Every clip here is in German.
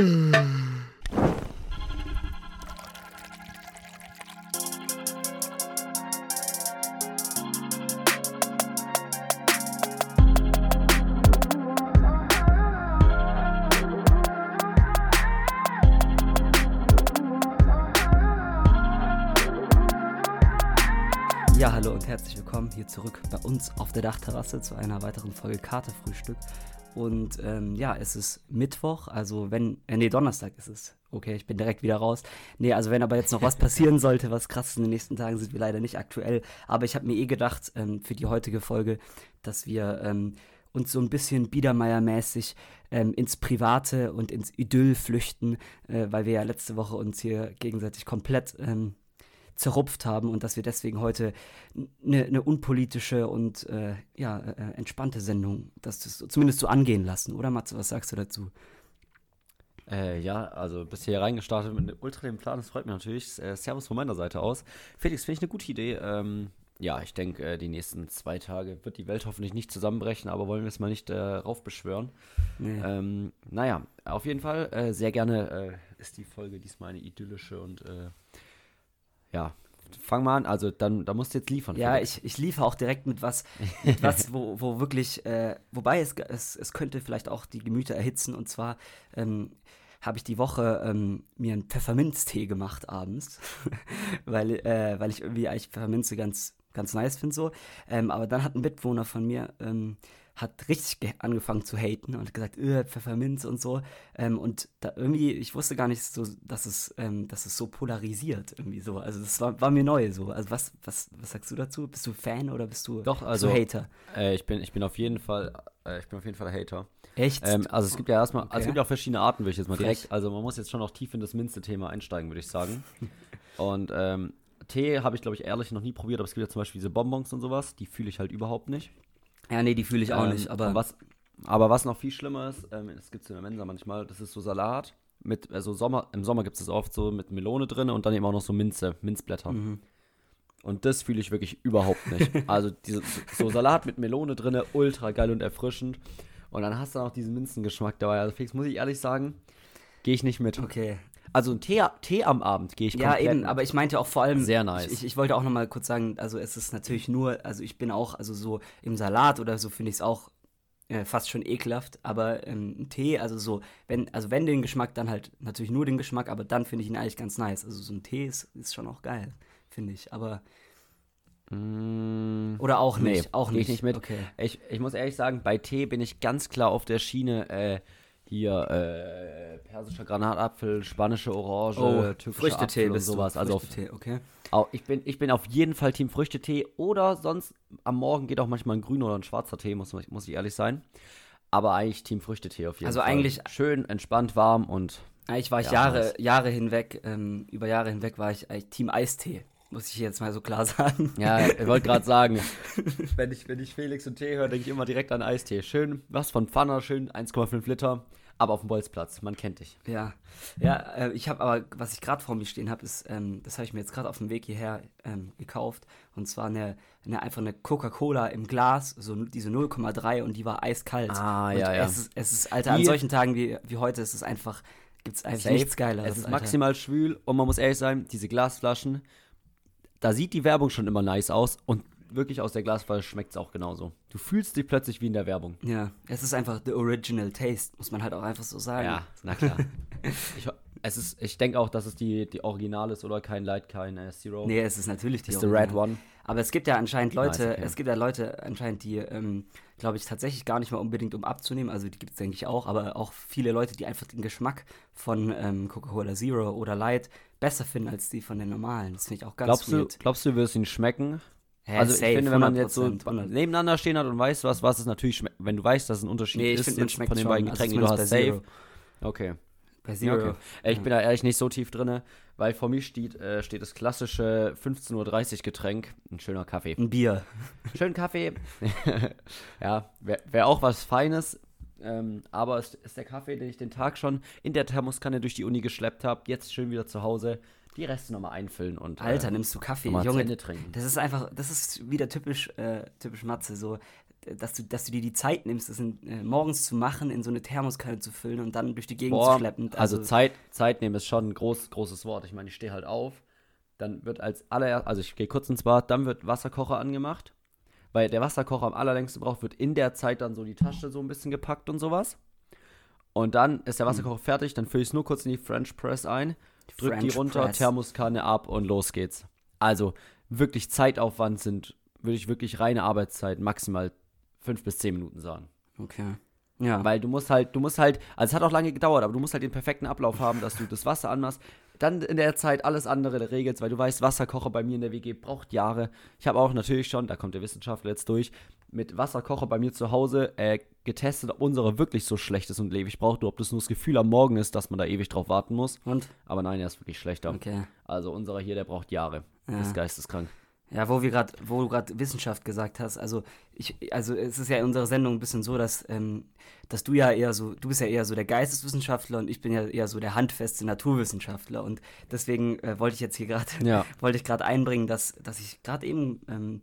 Ja, hallo und herzlich willkommen hier zurück bei uns auf der Dachterrasse zu einer weiteren Folge Katerfrühstück. Und ähm, ja, es ist Mittwoch, also wenn, äh, nee, Donnerstag ist es. Okay, ich bin direkt wieder raus. Nee, also wenn aber jetzt noch was passieren sollte, was krass in den nächsten Tagen sind wir leider nicht aktuell. Aber ich habe mir eh gedacht, ähm, für die heutige Folge, dass wir ähm, uns so ein bisschen Biedermeier-mäßig ähm, ins Private und ins Idyll flüchten, äh, weil wir ja letzte Woche uns hier gegenseitig komplett ähm, zerrupft haben und dass wir deswegen heute eine ne unpolitische und äh, ja, äh, entspannte Sendung, das, das zumindest so angehen lassen, oder Matze, was sagst du dazu? Äh, ja, also bist hier reingestartet mit einem ultra dem Plan, das freut mich natürlich. Äh, Servus von meiner Seite aus. Felix, finde ich eine gute Idee. Ähm, ja, ich denke, äh, die nächsten zwei Tage wird die Welt hoffentlich nicht zusammenbrechen, aber wollen wir es mal nicht äh, raufbeschwören. Nee. Ähm, naja, auf jeden Fall, äh, sehr gerne äh, ist die Folge diesmal eine idyllische und ja, fang mal an. Also dann, da musst du jetzt liefern. Ja, ich, ich liefere auch direkt mit was, mit was wo, wo wirklich, äh, wobei es, es, es könnte vielleicht auch die Gemüter erhitzen. Und zwar ähm, habe ich die Woche ähm, mir einen Pfefferminztee gemacht abends, weil, äh, weil ich irgendwie eigentlich Pfefferminze ganz, ganz nice finde so. Ähm, aber dann hat ein Mitwohner von mir ähm, hat richtig angefangen zu haten und gesagt, öh, Pfefferminz und so. Ähm, und da irgendwie, ich wusste gar nicht so, dass es, ähm, dass es so polarisiert irgendwie so. Also das war, war mir neu so. Also was, was, was sagst du dazu? Bist du Fan oder bist du Doch, also, Hater? Äh, ich, bin, ich bin auf jeden Fall, äh, ich bin auf jeden Fall Hater. Echt? Ähm, also es gibt ja erstmal, okay. also es gibt ja auch verschiedene Arten, würde ich jetzt mal Frech. direkt. Also man muss jetzt schon noch tief in das Minze-Thema einsteigen, würde ich sagen. und ähm, Tee habe ich, glaube ich, ehrlich noch nie probiert, aber es gibt ja zum Beispiel diese Bonbons und sowas, die fühle ich halt überhaupt nicht. Ja, nee, die fühle ich auch ähm, nicht. Aber was, aber was noch viel schlimmer ist, ähm, das gibt es in der Mensa manchmal, das ist so Salat. Mit, also Sommer, im Sommer gibt es das oft so mit Melone drin und dann eben auch noch so Minze, Minzblätter. Mhm. Und das fühle ich wirklich überhaupt nicht. also diese, so Salat mit Melone drin, ultra geil und erfrischend. Und dann hast du noch diesen Minzengeschmack dabei. Also Felix, muss ich ehrlich sagen, gehe ich nicht mit. Okay. Also ein Tee, Tee am Abend gehe ich Ja, eben, aber ich meinte auch vor allem. Sehr nice. Ich, ich wollte auch nochmal kurz sagen, also es ist natürlich nur, also ich bin auch, also so im Salat oder so finde ich es auch äh, fast schon ekelhaft, aber ähm, ein Tee, also so, wenn, also wenn den Geschmack, dann halt natürlich nur den Geschmack, aber dann finde ich ihn eigentlich ganz nice. Also so ein Tee ist, ist schon auch geil, finde ich, aber. Mm, oder auch nicht, nee, auch nicht. Ich nicht mit. Okay. Ich, ich muss ehrlich sagen, bei Tee bin ich ganz klar auf der Schiene, äh, hier äh, persischer Granatapfel, spanische Orange, oh, türkische Früchtetee Apfel und sowas. Also Früchtetee, okay. Auch, ich, bin, ich bin auf jeden Fall Team Früchtetee oder sonst am Morgen geht auch manchmal ein grüner oder ein schwarzer Tee, muss, muss ich ehrlich sein. Aber eigentlich Team Früchtetee auf jeden also Fall. Also eigentlich schön, entspannt, warm und. Eigentlich war ich ja, Jahre, Jahre hinweg, ähm, über Jahre hinweg war ich eigentlich Team Eistee. Muss ich jetzt mal so klar sagen. Ja, ich wollte gerade sagen, wenn ich, wenn ich Felix und Tee höre, denke ich immer direkt an Eistee. Schön, was von Pfanner, schön 1,5 Liter aber auf dem Bolzplatz. Man kennt dich. Ja, ja. Äh, ich habe aber, was ich gerade vor mir stehen habe, ist, ähm, das habe ich mir jetzt gerade auf dem Weg hierher ähm, gekauft. Und zwar eine, eine einfach eine Coca-Cola im Glas, so diese 0,3 und die war eiskalt. Ah, und ja, ja. Es ist, es ist Alter, an solchen Tagen wie, wie heute ist es einfach, gibt es eigentlich Safe. nichts Geileres. Es ist Alter. maximal schwül und man muss ehrlich sein, diese Glasflaschen, da sieht die Werbung schon immer nice aus und wirklich aus der Glasflasche schmeckt es auch genauso. Du fühlst dich plötzlich wie in der Werbung. Ja, es ist einfach the original taste, muss man halt auch einfach so sagen. Ja, na klar. ich, es ist, ich denke auch, dass es die, die Original ist oder kein Light, kein äh, Zero. Nee, es ist natürlich die ist Original. the Red One. Aber es gibt ja anscheinend Leute, nice, okay. es gibt ja Leute anscheinend, die, ähm, glaube ich, tatsächlich gar nicht mal unbedingt um abzunehmen, also die gibt es, denke ich, auch, aber auch viele Leute, die einfach den Geschmack von ähm, Coca-Cola Zero oder Light besser finden als die von den normalen. Das finde ich auch ganz glaubst weird. Du, glaubst du, wirst ihn schmecken? Hä, also safe, ich finde, wenn man jetzt so nebeneinander stehen hat und weiß, was, was es natürlich schmeckt, wenn du weißt, dass es ein Unterschied nee, ist find, von den beiden also Getränken, die du hast, safe. Okay. Bei Zero. Ja, okay. Ich bin da ehrlich nicht so tief drin, weil vor mir steht, äh, steht das klassische 15.30 Uhr Getränk, ein schöner Kaffee. Ein Bier. Schön Kaffee. ja, wäre wär auch was Feines. Ähm, aber es ist der Kaffee, den ich den Tag schon in der Thermoskanne durch die Uni geschleppt habe. Jetzt schön wieder zu Hause die Reste nochmal einfüllen und. Alter, äh, nimmst du Kaffee, Junge. trinken. Das ist einfach, das ist wieder typisch, äh, typisch Matze. So, dass du, dass du dir die Zeit nimmst, das in, äh, morgens zu machen, in so eine Thermoskanne zu füllen und dann durch die Gegend Boah, zu schleppen. Also, Zeit, Zeit nehmen ist schon ein groß, großes Wort. Ich meine, ich stehe halt auf, dann wird als allererst, also ich gehe kurz ins Bad, dann wird Wasserkocher angemacht, weil der Wasserkocher am allerlängsten braucht, wird in der Zeit dann so die Tasche so ein bisschen gepackt und sowas. Und dann ist der Wasserkocher fertig, dann fülle ich es nur kurz in die French Press ein, drück die French runter, Press. Thermoskanne ab und los geht's. Also wirklich Zeitaufwand sind, würde ich wirklich reine Arbeitszeit maximal fünf bis zehn Minuten sagen. Okay. Ja. Weil du musst halt, du musst halt, also es hat auch lange gedauert, aber du musst halt den perfekten Ablauf haben, dass du das Wasser anmachst, dann in der Zeit alles andere regelst, weil du weißt, Wasserkocher bei mir in der WG braucht Jahre. Ich habe auch natürlich schon, da kommt der Wissenschaftler jetzt durch, mit Wasserkocher bei mir zu Hause äh, getestet, ob unsere wirklich so schlecht ist und ewig braucht, ob das nur das Gefühl am Morgen ist, dass man da ewig drauf warten muss. und? Aber nein, er ist wirklich schlechter. Okay. Also unserer hier, der braucht Jahre. Ja. Das ist geisteskrank. Ja, wo wir gerade, wo du gerade Wissenschaft gesagt hast, also ich, also es ist ja in unserer Sendung ein bisschen so, dass, ähm, dass du ja eher so, du bist ja eher so der Geisteswissenschaftler und ich bin ja eher so der handfeste Naturwissenschaftler und deswegen äh, wollte ich jetzt hier gerade, Ja. wollte ich gerade einbringen, dass, dass ich gerade eben ähm,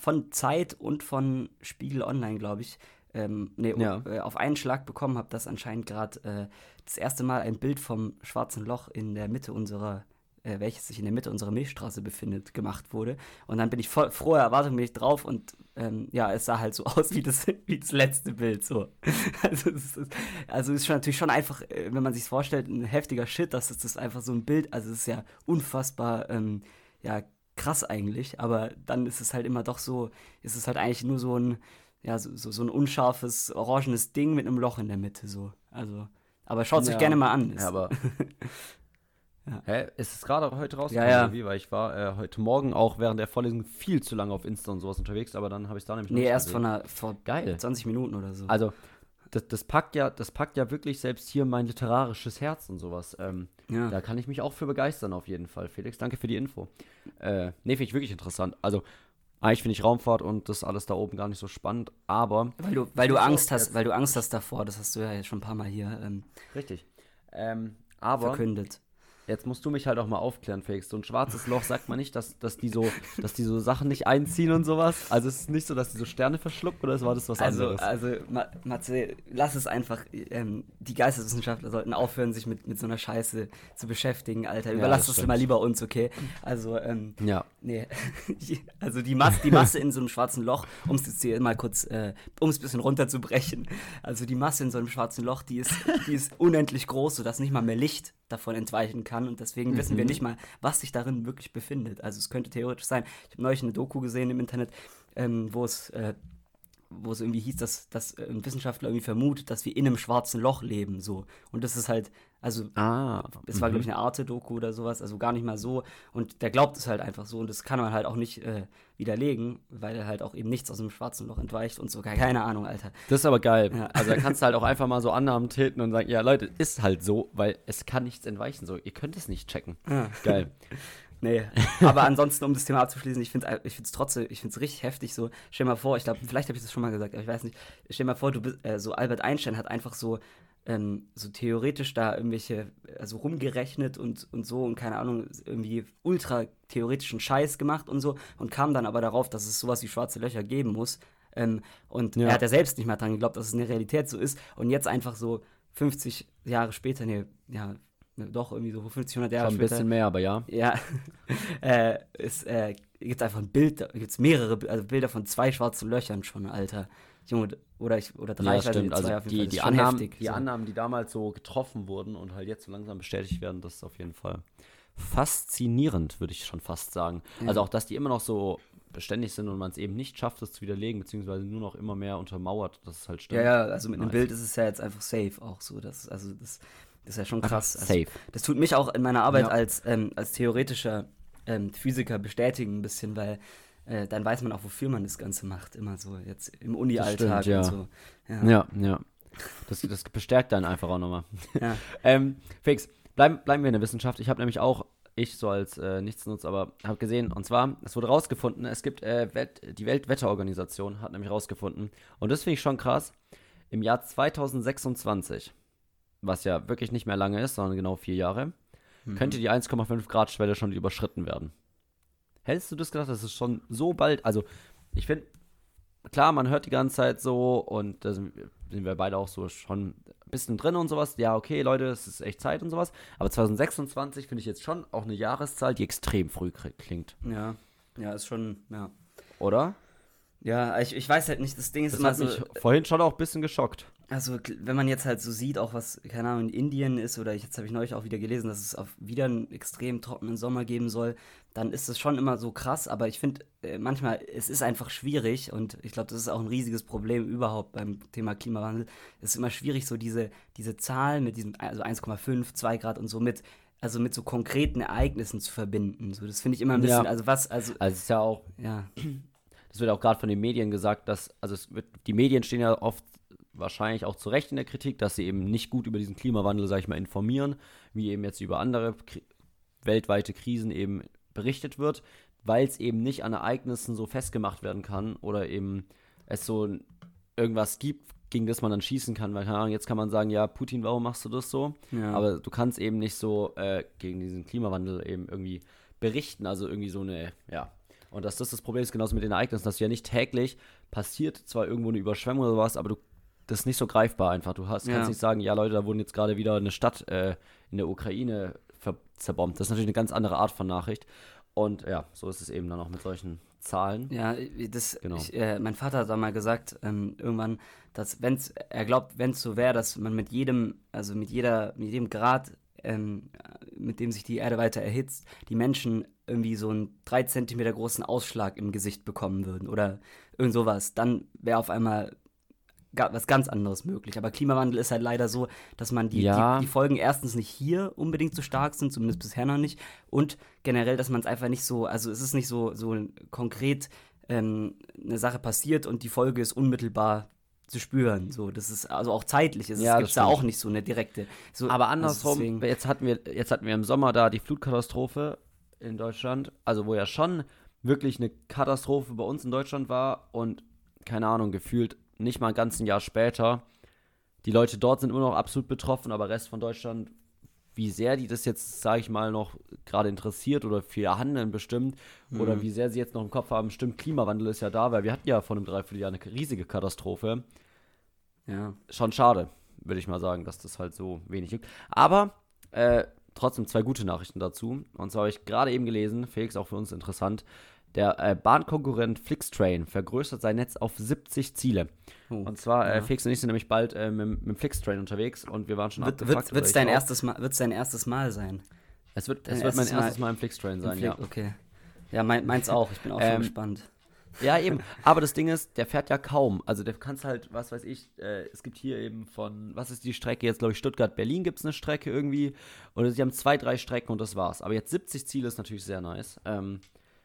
von Zeit und von Spiegel Online, glaube ich, ähm, nee, Ja. äh, auf einen Schlag bekommen habe, dass anscheinend gerade äh, das erste Mal ein Bild vom schwarzen Loch in der Mitte unserer äh, welches sich in der Mitte unserer Milchstraße befindet, gemacht wurde. Und dann bin ich voll froher Erwartung bin ich drauf und ähm, ja, es sah halt so aus wie das, wie das letzte Bild. So. Also es ist, also ist schon natürlich schon einfach, äh, wenn man sich vorstellt, ein heftiger Shit, dass es das einfach so ein Bild, also es ist ja unfassbar, ähm, ja, krass eigentlich, aber dann ist es halt immer doch so, ist es halt eigentlich nur so ein, ja, so, so, so ein unscharfes, orangenes Ding mit einem Loch in der Mitte, so. Also, aber schaut es euch Ja. gerne mal an. Ja, aber. Ja. Hä? Ist es gerade heute rausgekommen? Ja, ja. Wie? Weil ich war äh, heute Morgen auch während der Vorlesung viel zu lange auf Insta und sowas unterwegs, aber dann habe ich es da nämlich noch Nee, erst gesehen. von einer, vor Geil. 20 Minuten oder so. Also, das, das packt ja, das packt ja wirklich selbst hier mein literarisches Herz und sowas. Ähm, ja. Da kann ich mich auch für begeistern, auf jeden Fall. Felix, danke für die Info. Äh, nee, finde ich wirklich interessant. Also, eigentlich finde ich Raumfahrt und das alles da oben gar nicht so spannend, aber. weil du, weil du Angst hast, jetzt- weil du Angst hast davor, das hast du ja jetzt schon ein paar Mal hier ähm, Richtig. Ähm, aber. verkündet. Jetzt musst du mich halt auch mal aufklären, Felix. So ein schwarzes Loch sagt man nicht, dass, dass, die so, dass die so Sachen nicht einziehen und sowas. Also es ist nicht so, dass die so Sterne verschlucken oder war das was Also, anderes? also Ma Matze, lass es einfach. Ähm, die Geisteswissenschaftler sollten aufhören, sich mit, mit so einer Scheiße zu beschäftigen, Alter. Ja, Überlass das das, stimmt. mal lieber uns, okay? Also, ähm, ja. nee. also die, Mas die Masse in so einem schwarzen Loch, um es jetzt hier mal kurz, äh, um es ein bisschen runterzubrechen. Also die Masse in so einem schwarzen Loch, die ist, die ist unendlich groß, sodass nicht mal mehr Licht davon entweichen kann. Und deswegen wissen wir nicht mal, was sich darin wirklich befindet. Also es könnte theoretisch sein. Ich habe neulich eine Doku gesehen im Internet, ähm, wo es äh, wo es irgendwie hieß, dass, dass äh, ein Wissenschaftler irgendwie vermutet, dass wir in einem schwarzen Loch leben, so. Und das ist halt, also, Ah. es war, glaube ich, eine Arte-Doku oder sowas, also gar nicht mal so. Und der glaubt es halt einfach so und das kann man halt auch nicht äh, widerlegen, weil halt auch eben nichts aus dem schwarzen Loch entweicht und so. Keine Ahnung, Alter. Das ist aber geil. Ja. Also da kannst du halt auch einfach mal so Annahmen treten und sagen, ja Leute, ist halt so, weil es kann nichts entweichen. So, ihr könnt es nicht checken. Ja. Geil. Nee, aber ansonsten, um das Thema abzuschließen, ich finde es ich trotzdem, ich finde es richtig heftig so. Stell dir mal vor, ich glaube, vielleicht habe ich das schon mal gesagt, aber ich weiß nicht. Stell dir mal vor, du bist, äh, so Albert Einstein hat einfach so, ähm, so theoretisch da irgendwelche, also rumgerechnet und, und so und keine Ahnung, irgendwie ultra theoretischen Scheiß gemacht und so und kam dann aber darauf, dass es sowas wie schwarze Löcher geben muss. Ähm, und Ja. er hat ja selbst nicht mal dran geglaubt, dass es in der Realität so ist. Und jetzt einfach so 50 Jahre später, nee, ja, doch irgendwie so 50, 100 Jahre Schon ein später. bisschen mehr, aber ja. Ja, äh, es äh, gibt einfach ein Bild, da gibt's mehrere also Bilder von zwei schwarzen Löchern schon, Alter. Junge, oder, ich, oder drei, Ja, stimmt. Also die, die, Das ist Annahmen, heftig, die so. Annahmen, die damals so getroffen wurden und halt jetzt so langsam bestätigt werden, das ist auf jeden Fall faszinierend, würde ich schon fast sagen. Ja. Also auch, dass die immer noch so beständig sind und man es eben nicht schafft, das zu widerlegen, beziehungsweise nur noch immer mehr untermauert, dass es halt stimmt. Ja, ja, also mit einem Nice. Bild ist es ja jetzt einfach safe auch so. Das, also das, das ist ja schon krass. Also, Safe. das tut mich auch in meiner Arbeit Ja. als, ähm, als theoretischer ähm, Physiker bestätigen ein bisschen, weil äh, dann weiß man auch, wofür man das Ganze macht. Immer so jetzt im Uni-Alltag ja. und so. Ja. Ja, ja. Das, das bestärkt dann einfach auch nochmal. Ja. ähm, Fix, bleiben, bleiben wir in der Wissenschaft. Ich habe nämlich auch, ich so als äh, Nichtsnutz, aber habe gesehen, und zwar, es wurde rausgefunden, es gibt, äh, Welt, die Weltwetterorganisation hat nämlich rausgefunden, und das finde ich schon krass, im Jahr 2026, was ja wirklich nicht mehr lange ist, sondern genau vier Jahre, Mhm. könnte die 1,5 Grad Schwelle schon überschritten werden. Hättest du das gedacht, dass es schon so bald, also ich finde, klar, man hört die ganze Zeit so und da sind, wir beide auch so schon ein bisschen drin und sowas. Ja, okay, Leute, es ist echt Zeit und sowas. Aber 2026 finde ich jetzt schon auch eine Jahreszahl, die extrem früh klingt. Ja, ja, ist schon, ja. Oder? Ja, ich, ich weiß halt nicht, das Ding ist Das immer hat so. mich vorhin schon auch ein bisschen geschockt. Also, wenn man jetzt halt so sieht, auch was, keine Ahnung, in Indien ist, oder jetzt habe ich neulich auch wieder gelesen, dass es auf wieder einen extrem trockenen Sommer geben soll, dann ist es schon immer so krass, aber ich finde, äh, manchmal, es ist einfach schwierig und ich glaube, das ist auch ein riesiges Problem überhaupt beim Thema Klimawandel. Es ist immer schwierig, so diese, diese Zahlen mit diesem, also 1,5, 2 Grad und so mit, also mit so konkreten Ereignissen zu verbinden. So, das finde ich immer ein Ja. bisschen, also was, also, Also es ist ja auch, ja, das wird auch gerade von den Medien gesagt, dass, also es wird, die Medien stehen ja oft wahrscheinlich auch zu Recht in der Kritik, dass sie eben nicht gut über diesen Klimawandel, sag ich mal, informieren, wie eben jetzt über andere Kri weltweite Krisen eben berichtet wird, weil es eben nicht an Ereignissen so festgemacht werden kann oder eben es so irgendwas gibt, gegen das man dann schießen kann, weil keine Ahnung, jetzt kann man sagen, ja, Putin, warum machst du das so? ja. Aber du kannst eben nicht so äh, gegen diesen Klimawandel eben irgendwie berichten, also irgendwie so eine, ja. Und dass das das Problem ist, genauso mit den Ereignissen, dass du ja nicht täglich passiert zwar irgendwo eine Überschwemmung oder was, aber du das ist nicht so greifbar einfach. Du hast, Ja. kannst nicht sagen, ja Leute, da wurden jetzt gerade wieder eine Stadt äh, in der Ukraine zerbombt. Das ist natürlich eine ganz andere Art von Nachricht. Und ja, so ist es eben dann auch mit solchen Zahlen. Ja, das, Genau. ich, äh, mein Vater hat da mal gesagt, ähm, irgendwann, dass wenn's, er glaubt, wenn es so wäre, dass man mit jedem, also mit jeder, mit jedem Grad, ähm, mit dem sich die Erde weiter erhitzt, die Menschen irgendwie so einen drei Zentimeter großen Ausschlag im Gesicht bekommen würden oder irgend sowas, dann wäre auf einmal was ganz anderes möglich. Aber Klimawandel ist halt leider so, dass man die, Ja. die, die Folgen erstens nicht hier unbedingt so stark sind, zumindest bisher noch nicht. Und generell, dass man es einfach nicht so, also es ist nicht so, so konkret ähm, eine Sache passiert und die Folge ist unmittelbar zu spüren. So, das ist also auch zeitlich. Es Ja, gibt da auch nicht so eine direkte. So, Aber also andersrum, deswegen- jetzt, hatten wir, jetzt hatten wir im Sommer da die Flutkatastrophe in Deutschland, also wo ja schon wirklich eine Katastrophe bei uns in Deutschland war und keine Ahnung, gefühlt nicht mal ein ganzes Jahr später. Die Leute dort sind immer noch absolut betroffen, aber Rest von Deutschland, wie sehr die das jetzt, sage ich mal, noch gerade interessiert oder für ihr Handeln bestimmt oder wie sehr sie jetzt noch im Kopf haben, stimmt, Klimawandel ist ja da, weil wir hatten ja vor einem Dreivierteljahr eine riesige Katastrophe ja. schon schade, würde ich mal sagen, dass das halt so wenig gibt. Aber äh, trotzdem zwei gute Nachrichten dazu. Und zwar habe ich gerade eben gelesen, Felix, auch für uns interessant, der äh, Bahnkonkurrent Flixtrain vergrößert sein Netz auf 70 Ziele. Oh, Und zwar, äh, ja. Felix und ich sind nämlich bald äh, mit, mit dem Flixtrain unterwegs und wir waren schon Wird abgefuckt, es oder dein, erstes Mal- dein erstes Mal sein? Es wird, dein es wird mein erstes Mal im Flixtrain sein, Im ja. Okay. Ja, mein, meins auch. Ich bin auch schon Ähm, gespannt. Ja, eben. Aber das Ding ist, der fährt ja kaum. Also der kannst halt, was weiß ich, äh, es gibt hier eben von, was ist die Strecke jetzt, glaube ich, Stuttgart-Berlin gibt es eine Strecke irgendwie. Oder sie haben zwei, drei Strecken und das war's. Aber jetzt 70 Ziele ist natürlich sehr nice. Ähm,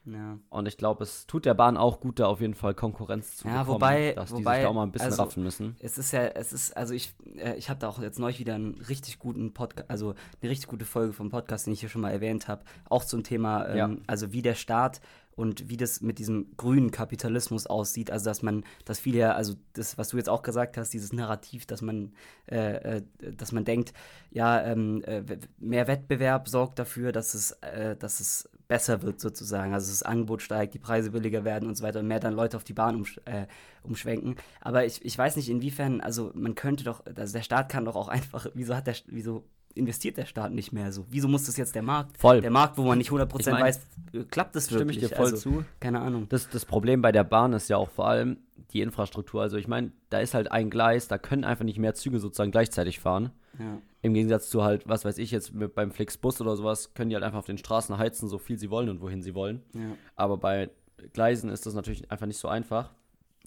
Ja. und ich glaube, es tut der Bahn auch gut, da auf jeden Fall Konkurrenz zu Ja, bekommen, wobei- dass die wobei, sich da auch mal ein bisschen also- raffen müssen. Es ist ja, es ist, also ich, äh, ich habe da auch jetzt neulich wieder einen richtig guten Podcast, also eine richtig gute Folge vom Podcast, den ich hier schon mal erwähnt habe, auch zum Thema, ähm, Ja. also wie der Staat und wie das mit diesem grünen Kapitalismus aussieht, also dass man, dass viele ja, also das, was du jetzt auch gesagt hast, dieses Narrativ, dass man, äh, äh, dass man denkt, ja, ähm, äh, mehr Wettbewerb sorgt dafür, dass es, äh, dass es besser wird sozusagen, also das Angebot steigt, die Preise billiger werden und so weiter und mehr dann Leute auf die Bahn umsch äh, umschwenken. Aber ich, ich weiß nicht, inwiefern, also man könnte doch, also der Staat kann doch auch einfach, wieso hat der, wieso investiert der Staat nicht mehr so? Wieso muss das jetzt der Markt? Voll. Der Markt, wo man nicht 100% Ich mein, weiß, äh, klappt das Stimme wirklich? ich dir voll also, zu. Keine Ahnung. Das, das Problem bei der Bahn ist ja auch vor allem die Infrastruktur. Also ich meine, da ist halt ein Gleis, da können einfach nicht mehr Züge sozusagen gleichzeitig fahren. Ja. Im Gegensatz zu halt, was weiß ich jetzt, mit, beim Flixbus oder sowas, können die halt einfach auf den Straßen heizen, so viel sie wollen und wohin sie wollen. Ja. Aber bei Gleisen ist das natürlich einfach nicht so einfach.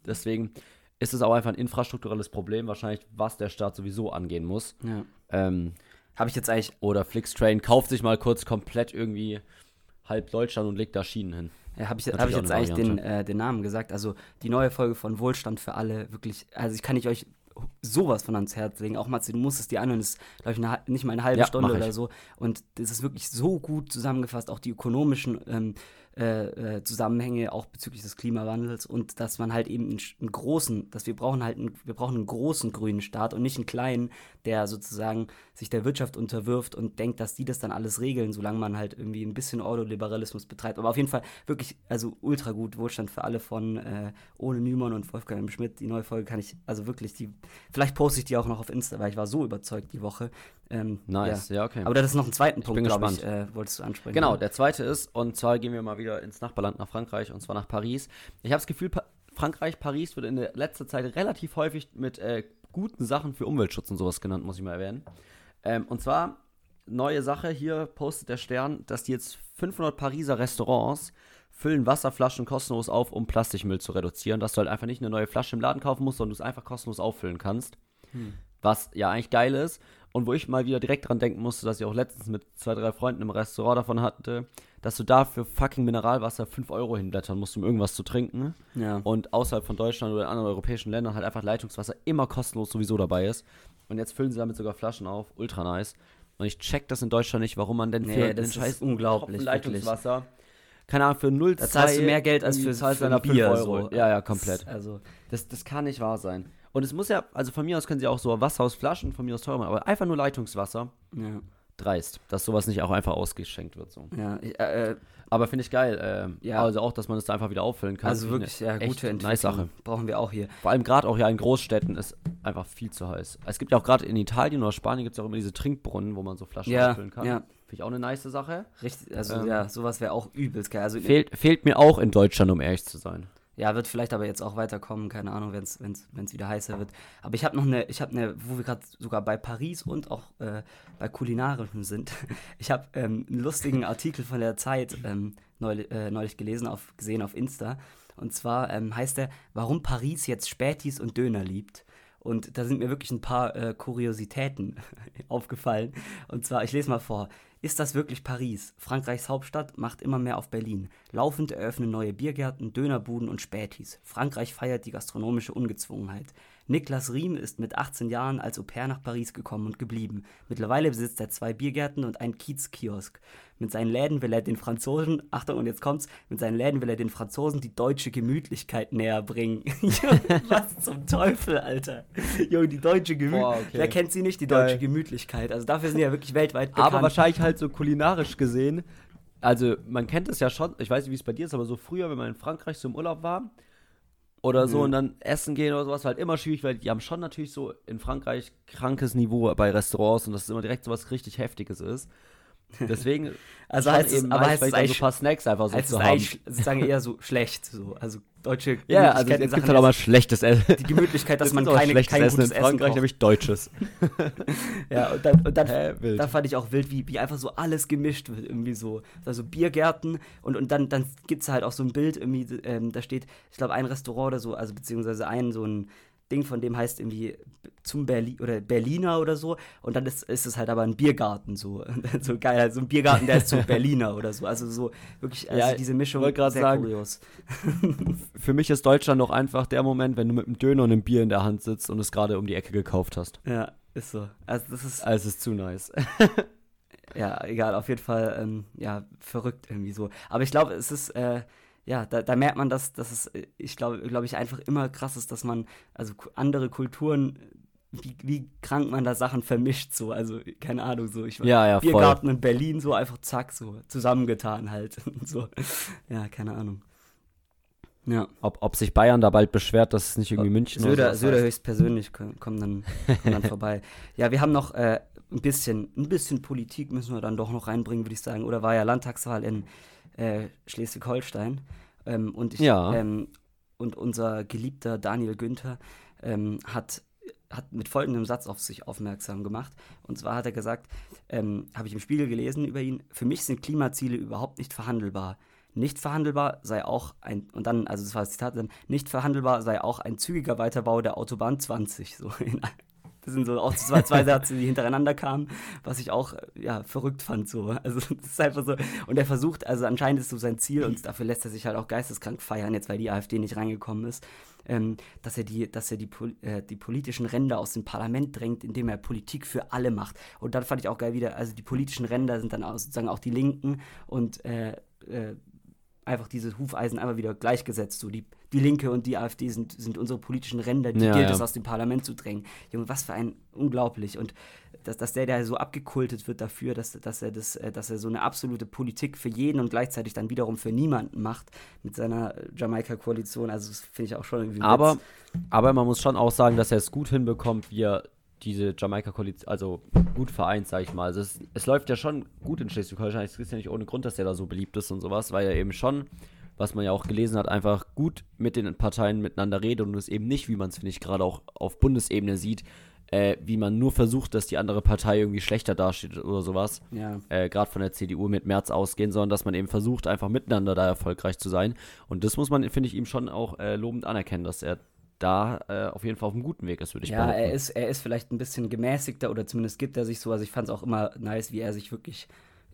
Deswegen ist es auch einfach ein infrastrukturelles Problem, wahrscheinlich, was der Staat sowieso angehen muss. ja. Ähm, Habe ich jetzt eigentlich, oder Flixtrain kauft sich mal kurz komplett irgendwie halb Deutschlund und legt da Schienen hin. ja, habe ich, hab ich jetzt eigentlich den, äh, den Namen gesagt? Also die neue Folge von Wohlstand für alle, wirklich, also ich kann ich euch sowas von ans Herz legen. Auch Matze, du musst es dir anhören, das ist, glaube ich, eine, nicht mal eine halbe Ja, Stunde oder so. Und das ist wirklich so gut zusammengefasst, auch die ökonomischen ähm, äh, äh, Zusammenhänge auch bezüglich des Klimawandels und dass man halt eben einen, einen, großen, dass wir brauchen halt einen, wir brauchen einen großen grünen Staat und nicht einen kleinen, der sozusagen sich der Wirtschaft unterwirft und denkt, dass die das dann alles regeln, solange man halt irgendwie ein bisschen Ordoliberalismus betreibt. Aber auf jeden Fall wirklich, also ultra gut Wohlstand für alle von äh, Ole Nümann und Wolfgang M. Schmidt. Die neue Folge kann ich, also wirklich, die, vielleicht poste ich die auch noch auf Insta, weil ich war so überzeugt die Woche. Ähm, nice, ja. ja. okay. Aber das ist noch ein zweiten Punkt, glaube ich, äh, wolltest du ansprechen. Genau, der zweite ist, und zwar gehen wir mal wieder ins Nachbarland nach Frankreich, und zwar nach Paris. Ich habe das Gefühl, pa Frankreich, Paris wird in der letzter Zeit relativ häufig mit äh, guten Sachen für Umweltschutz und sowas genannt, muss ich mal erwähnen. Ähm, und zwar, neue Sache, hier postet der Stern, dass die jetzt 500 Pariser Restaurants füllen Wasserflaschen kostenlos auf, um Plastikmüll zu reduzieren, dass du halt einfach nicht eine neue Flasche im Laden kaufen musst, sondern du es einfach kostenlos auffüllen kannst. Hm. Was ja eigentlich geil ist. Und wo ich mal wieder direkt dran denken musste, dass ich auch letztens mit zwei, drei Freunden im Restaurant davon hatte, dass du da für fucking Mineralwasser 5 Euro hinblättern musst, um irgendwas zu trinken. Ja. Und außerhalb von Deutschland oder in anderen europäischen Ländern halt einfach Leitungswasser immer kostenlos sowieso dabei ist. Und jetzt füllen sie damit sogar Flaschen auf. Ultra nice. Und ich check das in Deutschland nicht, warum man denn nee, für den scheiß unglaublich Leitungswasser keine Ahnung, für 0,2 Da zahlst du mehr Geld als für, für, für Bier. Euro. So. Ja, ja, komplett. Das, also, das, das kann nicht wahr sein. Und es muss ja, also von mir aus können sie auch so Wasser aus Flaschen, von mir aus teurer machen, aber einfach nur Leitungswasser. Ja. Dreist, dass sowas nicht auch einfach ausgeschenkt wird. So. Ja, äh, aber finde ich geil. Äh, ja. Also auch, dass man das da einfach wieder auffüllen kann. Also wirklich, ja, gute Entwicklung. Nice Sache. Brauchen wir auch hier. Vor allem gerade auch ja in Großstädten ist einfach viel zu heiß. Es gibt ja auch gerade in Italien oder Spanien gibt es auch immer diese Trinkbrunnen, wo man so Flaschen ja, auffüllen kann. Ja. Finde ich auch eine nice Sache. Richtig, also ähm, ja, sowas wäre auch übelst geil. Also, fehlt, fehlt mir auch in Deutschland, um ehrlich zu sein. Ja, wird vielleicht aber jetzt auch weiterkommen, keine Ahnung, wenn es wieder heißer wird. Aber ich habe noch eine, ich habe eine, wo wir gerade sogar bei Paris und auch äh, bei Kulinarischem sind. Ich habe ähm, einen lustigen Artikel von der Zeit ähm, neulich, äh, neulich gelesen, auf, gesehen auf Insta. Und zwar ähm, heißt er, warum Paris jetzt Spätis und Döner liebt. Und da sind mir wirklich ein paar äh, Kuriositäten aufgefallen. Und zwar, ich lese mal vor. Ist das wirklich Paris? Frankreichs Hauptstadt macht immer mehr auf Berlin. Laufend eröffnen neue Biergärten, Dönerbuden und Spätis. Frankreich feiert die gastronomische Ungezwungenheit. Niklas Riem ist mit 18 Jahren als Au-pair nach Paris gekommen und geblieben. Mittlerweile besitzt er zwei Biergärten und einen Kiezkiosk. Mit seinen Läden will er den Franzosen, Achtung, und jetzt kommt's, mit seinen Läden will er den Franzosen die deutsche Gemütlichkeit näher bringen. Was zum Teufel, Alter. Junge, die deutsche Gemütlichkeit. Okay. Wer kennt sie nicht, die deutsche Geil. Gemütlichkeit? Also dafür sind sie ja wirklich weltweit bekannt. Aber wahrscheinlich halt so kulinarisch gesehen. Also, man kennt es ja schon, ich weiß nicht, wie es bei dir ist, aber so früher, wenn man in Frankreich so im Urlaub war, oder so mhm. und dann essen gehen oder sowas, war halt immer schwierig, weil die haben schon natürlich so in Frankreich krankes Niveau bei Restaurants und das ist immer direkt so was richtig Heftiges ist. Deswegen, also heißt eben, aber heißt es so ein paar Snacks einfach so zu haben. sozusagen eher so schlecht, so. Also deutsche Ja, also es gibt halt auch mal schlechtes Essen. Die Gemütlichkeit, dass man keine, schlechtes kein Essen in Frankreich, Essen nämlich deutsches. ja, und dann, und dann Hä, da fand ich auch wild, wie, wie einfach so alles gemischt wird, irgendwie so. Also Biergärten und, und dann, dann gibt es halt auch so ein Bild, irgendwie, ähm, da steht, ich glaube, ein Restaurant oder so, also beziehungsweise ein so ein Ding von dem heißt irgendwie zum Berlin oder Berliner oder so. Und dann ist, ist es halt aber ein Biergarten so. So geil also ein Biergarten der ist zum Berliner oder so. Also so wirklich also ja, diese Mischung sehr sagen, kurios. für mich ist Deutschland noch einfach der Moment wenn du mit einem Döner und einem Bier in der Hand sitzt und es gerade um die Ecke gekauft hast. Ja ist so. Also das ist also es ist zu nice. Ja egal auf jeden Fall ähm, ja verrückt irgendwie so. Aber ich glaube es ist äh, ja, da, da, merkt man, dass, dass es, äh, ich glaube, glaube ich, einfach immer krass ist, dass man, also andere Kulturen, wie, wie krank man da Sachen vermischt, so, also keine Ahnung, so, ich ja, ja, Biergarten voll. in Berlin, so einfach zack, so, zusammengetan halt, so, ja, keine Ahnung. Ja. Ob, ob sich Bayern da bald beschwert, dass es nicht irgendwie München Söder, oder so Söder höchstpersönlich kommen dann, kommen dann vorbei. Ja, wir haben noch äh, ein bisschen, ein bisschen Politik müssen wir dann doch noch reinbringen, würde ich sagen. Oder war ja Landtagswahl in äh, Schleswig-Holstein. Ähm, und, ich, ja. ähm, und unser geliebter Daniel Günther ähm, hat, hat mit folgendem Satz auf sich aufmerksam gemacht. Und zwar hat er gesagt, ähm, habe ich im Spiegel gelesen über ihn, für mich sind Klimaziele überhaupt nicht verhandelbar. Nicht verhandelbar sei auch ein, und dann, also das war das Zitat, nicht verhandelbar sei auch ein zügiger Weiterbau der Autobahn 20, so in, das sind so auch zwei, zwei Sätze, die hintereinander kamen, was ich auch ja, verrückt fand. So. Also das ist einfach so. Und er versucht, also anscheinend ist so sein Ziel, und dafür lässt er sich halt auch geisteskrank feiern, jetzt weil die AfD nicht reingekommen ist, ähm, dass er, die, dass er die, äh, die politischen Ränder aus dem Parlament drängt, indem er Politik für alle macht. Und dann fand ich auch geil wieder, also die politischen Ränder sind dann auch, sozusagen auch die Linken und äh, äh, einfach diese Hufeisen einfach wieder gleichgesetzt. So die, die Linke und die AfD sind, sind unsere politischen Ränder, die Ja, gilt ja. es aus dem Parlament zu drängen. Junge, was für ein unglaublich. Und dass, dass der da so abgekultet wird dafür, dass, dass, er das, äh, dass er so eine absolute Politik für jeden und gleichzeitig dann wiederum für niemanden macht mit seiner äh, Jamaika-Koalition. Also das finde ich auch schon irgendwie Aber, Witz. aber man muss schon auch sagen, dass er es gut hinbekommt, wie er diese Jamaika-Koalition, also gut vereint, sag ich mal. Also es, es läuft ja schon gut in Schleswig-Holstein. Es ist ja nicht ohne Grund, dass er da so beliebt ist und sowas, weil er eben schon, was man ja auch gelesen hat, einfach gut mit den Parteien miteinander redet und es eben nicht, wie man es, finde ich, gerade auch auf Bundesebene sieht, äh, wie man nur versucht, dass die andere Partei irgendwie schlechter dasteht oder sowas. Ja. äh, gerade von der CDU mit März ausgehen, sondern dass man eben versucht, einfach miteinander da erfolgreich zu sein. Und das muss man, finde ich, ihm schon auch äh, lobend anerkennen, dass er da äh, auf jeden Fall auf einem guten Weg ist, würde ich Ja, behaupten. er ist, er ist vielleicht ein bisschen gemäßigter oder zumindest gibt er sich so. Also ich fand es auch immer nice, wie er sich wirklich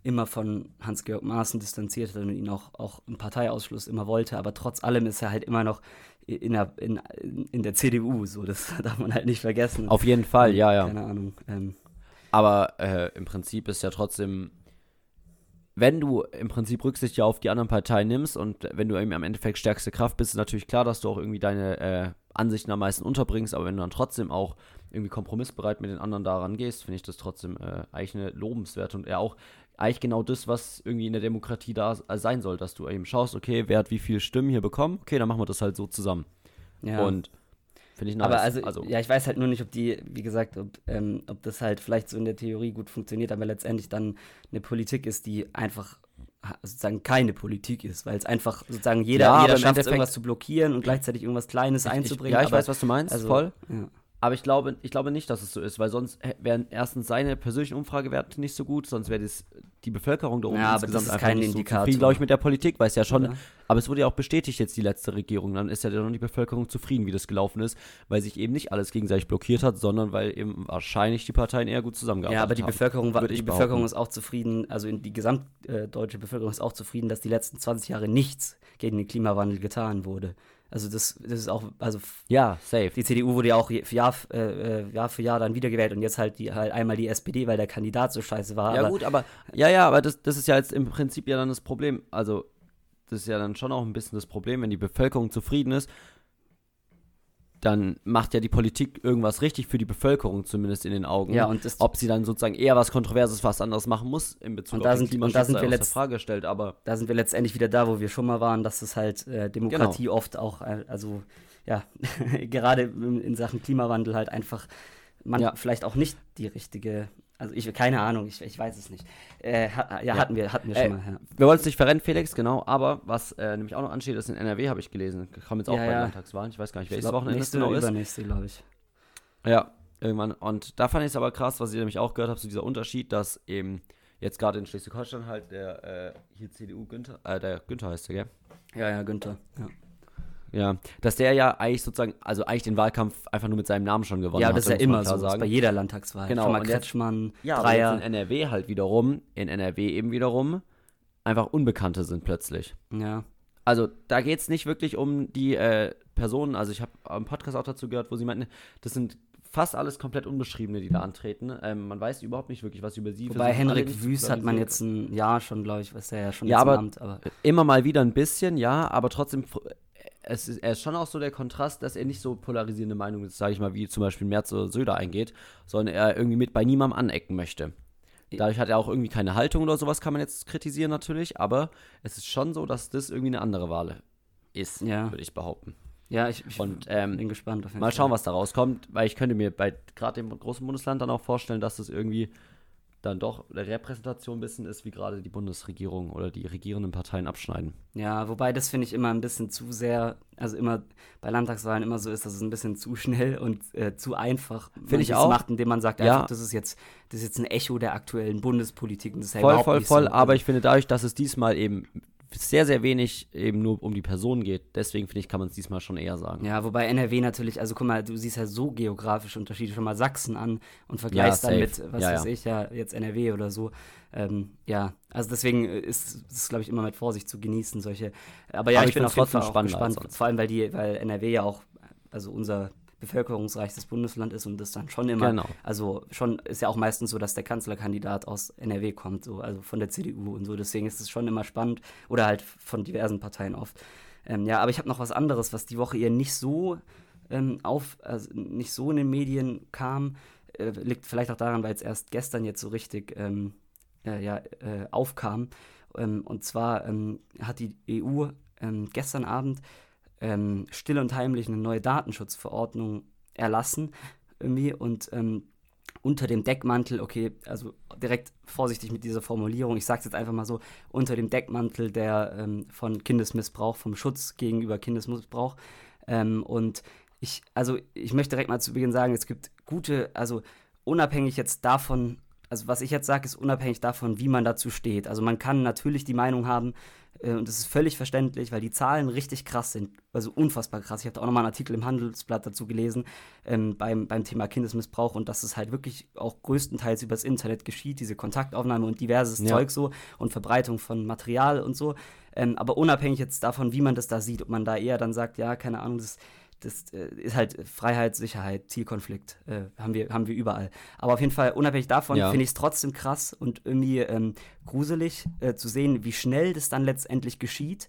immer von Hans-Georg Maaßen distanziert hat und ihn auch, auch im Parteiausschluss immer wollte. Aber trotz allem ist er halt immer noch in der, in, in der CDU. So, das darf man halt nicht vergessen. auf jeden Fall, ja, ja. Keine Ahnung. Ähm, Aber äh, im Prinzip ist ja trotzdem, wenn du im Prinzip Rücksicht ja auf die anderen Parteien nimmst und wenn du eben am Endeffekt stärkste Kraft bist, ist natürlich klar, dass du auch irgendwie deine äh, Ansichten am meisten unterbringst, aber wenn du dann trotzdem auch irgendwie kompromissbereit mit den anderen daran gehst, finde ich das trotzdem äh, eigentlich eine lobenswerte und eher auch eigentlich genau das, was irgendwie in der Demokratie da äh, sein soll, dass du eben schaust, okay, wer hat wie viele Stimmen hier bekommen, okay, dann machen wir das halt so zusammen. ja. Und finde ich nice. Aber also, ja, ich weiß halt nur nicht, ob die, wie gesagt, ob, ähm, ob das halt vielleicht so in der Theorie gut funktioniert, aber letztendlich dann eine Politik ist, die einfach sozusagen keine Politik ist, weil es einfach sozusagen jeder, Ja, jeder schafft irgendwas zu blockieren und gleichzeitig irgendwas Kleines ich, einzubringen. ja, ich aber, weiß, was du meinst, also, voll. Ja. Aber ich glaube, ich glaube nicht, dass es so ist, weil sonst hä- wären erstens seine persönlichen Umfragewerte nicht so gut, sonst wäre das die Bevölkerung da oben Ja, aber das insgesamt ist kein nicht so Indikator. zufrieden, glaube ich, mit der Politik, weil es ja schon, Oder? aber es wurde ja auch bestätigt jetzt die letzte Regierung, dann ist ja dann die Bevölkerung zufrieden, wie das gelaufen ist, weil sich eben nicht alles gegenseitig blockiert hat, sondern weil eben wahrscheinlich die Parteien eher gut zusammengearbeitet Ja, aber die haben. Bevölkerung, war, die Bevölkerung ist auch zufrieden, also die gesamtdeutsche Bevölkerung ist auch zufrieden, dass die letzten 20 Jahre nichts gegen den Klimawandel getan wurde. Also das, das ist auch, also Ja, safe. die CDU wurde ja auch Jahr, äh, äh, Jahr für Jahr dann wiedergewählt und jetzt halt die halt einmal die SPD, weil der Kandidat so scheiße war. Ja, aber, gut, aber ja, ja, aber das, das ist ja jetzt im Prinzip ja dann das Problem. Also, das ist ja dann schon auch ein bisschen das Problem, wenn die Bevölkerung zufrieden ist, dann macht ja die Politik irgendwas richtig für die Bevölkerung, zumindest in den Augen. Ja, und Ob sie dann sozusagen eher was Kontroverses, was anderes machen muss in Bezug auf den sind- und da Klimaschutz, sind wir letzt- Frage gestellt, aber da sind wir letztendlich wieder da, wo wir schon mal waren, dass es halt äh, Demokratie Genau. oft auch, äh, also ja, gerade in, in Sachen Klimawandel halt einfach man Ja. vielleicht auch nicht die richtige, also ich, keine Ahnung, ich, ich weiß es nicht. Äh, ha, ja, Ja. hatten wir, hatten wir Äh, schon mal, ja. wir wollen es nicht verrennen, Felix, genau, aber was äh, nämlich auch noch ansteht, ist in NRW, habe ich gelesen, kam jetzt auch Ja, bei ja. Landtagswahlen, ich weiß gar nicht, Ich welches Wochenende es nächste genau ist. übernächste, glaube ich. Ja, irgendwann. Und da fand ich es aber krass, was ich nämlich auch gehört habe, so dieser Unterschied, dass eben jetzt gerade in Schleswig-Holstein halt der äh, hier CDU Günther, äh, der Günther heißt der, gell? Ja, ja, Günther. Ja, Ja, dass der ja eigentlich sozusagen, also eigentlich den Wahlkampf einfach nur mit seinem Namen schon gewonnen ja hat. das ist ja immer so, bei jeder Landtagswahl. Genau, Schon mal Kretschmann, Ja, Dreier. in NRW halt wiederum, in NRW eben wiederum, einfach Unbekannte sind plötzlich. Ja, Also da geht es nicht wirklich um die äh, Personen, also ich habe am Podcast auch dazu gehört, wo sie meinten, das sind fast alles komplett Unbeschriebene, die da antreten. Ähm, man weiß überhaupt nicht wirklich, was über sie Wobei Henrik Wüst hat man jetzt ein Jahr schon, glaube ich, was der ja schon Ja, jetzt im aber- Amt, aber Immer mal wieder ein bisschen, ja, aber trotzdem, es ist, er ist schon auch so der Kontrast, dass er nicht so polarisierende Meinungen, sage ich mal, wie zum Beispiel Merz oder Söder eingeht, sondern er irgendwie mit bei niemandem anecken möchte. Dadurch hat er auch irgendwie keine Haltung oder sowas, kann man jetzt kritisieren natürlich, aber es ist schon so, dass das irgendwie eine andere Wahl ist, Ja. würde ich behaupten. ja, ich, ich Und ähm, bin gespannt Mal schauen, was da rauskommt, weil ich könnte mir bei gerade dem großen Bundesland dann auch vorstellen, dass das irgendwie dann doch eine Repräsentation ein bisschen ist, wie gerade die Bundesregierung oder die regierenden Parteien abschneiden. Ja, wobei das finde ich immer ein bisschen zu sehr, also immer bei Landtagswahlen immer so ist, dass es ein bisschen zu schnell und äh, zu einfach Finde ich auch. macht, indem man sagt, Ja. einfach, das ist jetzt, das ist jetzt ein Echo der aktuellen Bundespolitik und das ist ja voll, voll, voll, so. aber ich finde dadurch, dass es diesmal eben sehr, sehr wenig eben nur um die Person geht, deswegen finde ich, kann man es diesmal schon eher sagen. ja, wobei NRW natürlich, also guck mal, du siehst ja so geografische Unterschiede, schon mal Sachsen an und vergleichst Ja, dann mit, was Ja, weiß ja. ich, ja, jetzt NRW oder so. Ähm, ja, also deswegen ist es, glaube ich, immer mit Vorsicht zu genießen, solche. Aber ja, Aber ich, ich bin trotzdem auch gespannt, sonst. vor allem, weil die, weil NRW ja auch, also unser bevölkerungsreichstes Bundesland ist und das dann schon immer, Genau. also schon ist ja auch meistens so, dass der Kanzlerkandidat aus NRW kommt, so, also von der CDU und so. Deswegen ist es schon immer spannend oder halt von diversen Parteien oft. Ähm, ja, aber ich habe noch was anderes, was die Woche eher nicht so ähm, auf, also nicht so in den Medien kam. Äh, liegt vielleicht auch daran, weil es erst gestern jetzt so richtig ähm, äh, ja, äh, aufkam. Ähm, und zwar ähm, hat die EU ähm, gestern Abend ähm, still und heimlich eine neue Datenschutzverordnung erlassen irgendwie und ähm, unter dem Deckmantel, okay, also direkt vorsichtig mit dieser Formulierung, ich sage es jetzt einfach mal so, unter dem Deckmantel der ähm, von Kindesmissbrauch, vom Schutz gegenüber Kindesmissbrauch. Ähm, und ich, also ich möchte direkt mal zu Beginn sagen, es gibt gute, also unabhängig jetzt davon, also was ich jetzt sage, ist unabhängig davon, wie man dazu steht. Also man kann natürlich die Meinung haben, und das ist völlig verständlich, weil die Zahlen richtig krass sind, also unfassbar krass. Ich habe da auch nochmal einen Artikel im Handelsblatt dazu gelesen, ähm, beim, beim Thema Kindesmissbrauch und dass es halt wirklich auch größtenteils übers Internet geschieht, diese Kontaktaufnahme und diverses Ja. Zeug so und Verbreitung von Material und so. Ähm, aber unabhängig jetzt davon, wie man das da sieht, ob man da eher dann sagt, ja, keine Ahnung, das, das äh, ist halt Freiheit, Sicherheit, Zielkonflikt, äh, haben, wir, haben wir überall. Aber auf jeden Fall, unabhängig davon, Ja. finde ich es trotzdem krass und irgendwie ähm, gruselig äh, zu sehen, wie schnell das dann letztendlich geschieht.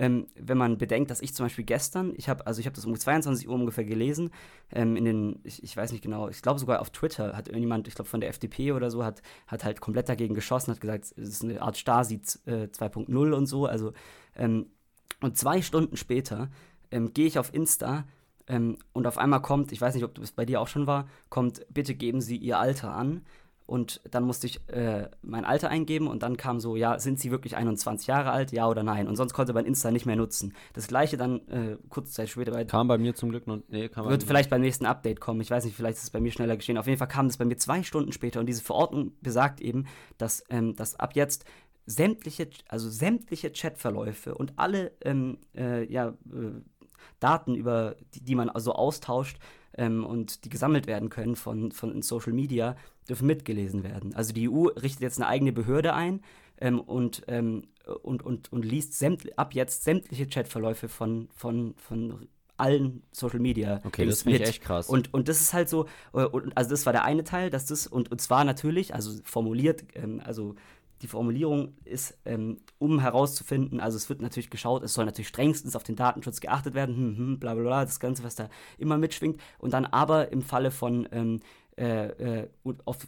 Ähm, wenn man bedenkt, dass ich zum Beispiel gestern, ich habe, also ich habe das um 22 Uhr ungefähr gelesen, ähm, in den, ich, ich weiß nicht genau, ich glaube sogar auf Twitter hat irgendjemand, ich glaube von der FDP oder so, hat, hat halt komplett dagegen geschossen, hat gesagt, es ist eine Art Stasi äh, 2.0 und so, also ähm, und zwei Stunden später ähm, gehe ich auf Insta ähm, und auf einmal kommt, ich weiß nicht, ob das bei dir auch schon war, kommt, bitte geben Sie Ihr Alter an. Und dann musste ich äh, mein Alter eingeben und dann kam so, ja, sind Sie wirklich 21 Jahre alt, ja oder nein? Und sonst konnte man Insta nicht mehr nutzen. Das gleiche dann äh, kurze Zeit später bei Kam bei mir zum Glück noch. Nee, kam bei wird mir- vielleicht beim nächsten Update kommen. Ich weiß nicht, vielleicht ist es bei mir schneller geschehen. Auf jeden Fall kam das bei mir zwei Stunden später und diese Verordnung besagt eben, dass, ähm, dass ab jetzt sämtliche, also sämtliche Chatverläufe und alle ähm, äh, ja, äh, Daten, über die, die man also austauscht ähm, und die gesammelt werden können von, von Social Media, dürfen mitgelesen werden. Also die EU richtet jetzt eine eigene Behörde ein ähm, und, ähm, und, und, und liest ab jetzt sämtliche Chatverläufe von, von, von allen Social Media. Okay, das finde ich echt krass. Und, und das ist halt so, äh, und, also das war der eine Teil, dass das, und, und zwar natürlich, also formuliert, ähm, also die Formulierung ist, ähm, um herauszufinden, also es wird natürlich geschaut, es soll natürlich strengstens auf den Datenschutz geachtet werden, hm, hm, bla bla bla, das Ganze, was da immer mitschwingt. Und dann aber im Falle von ähm, äh, äh,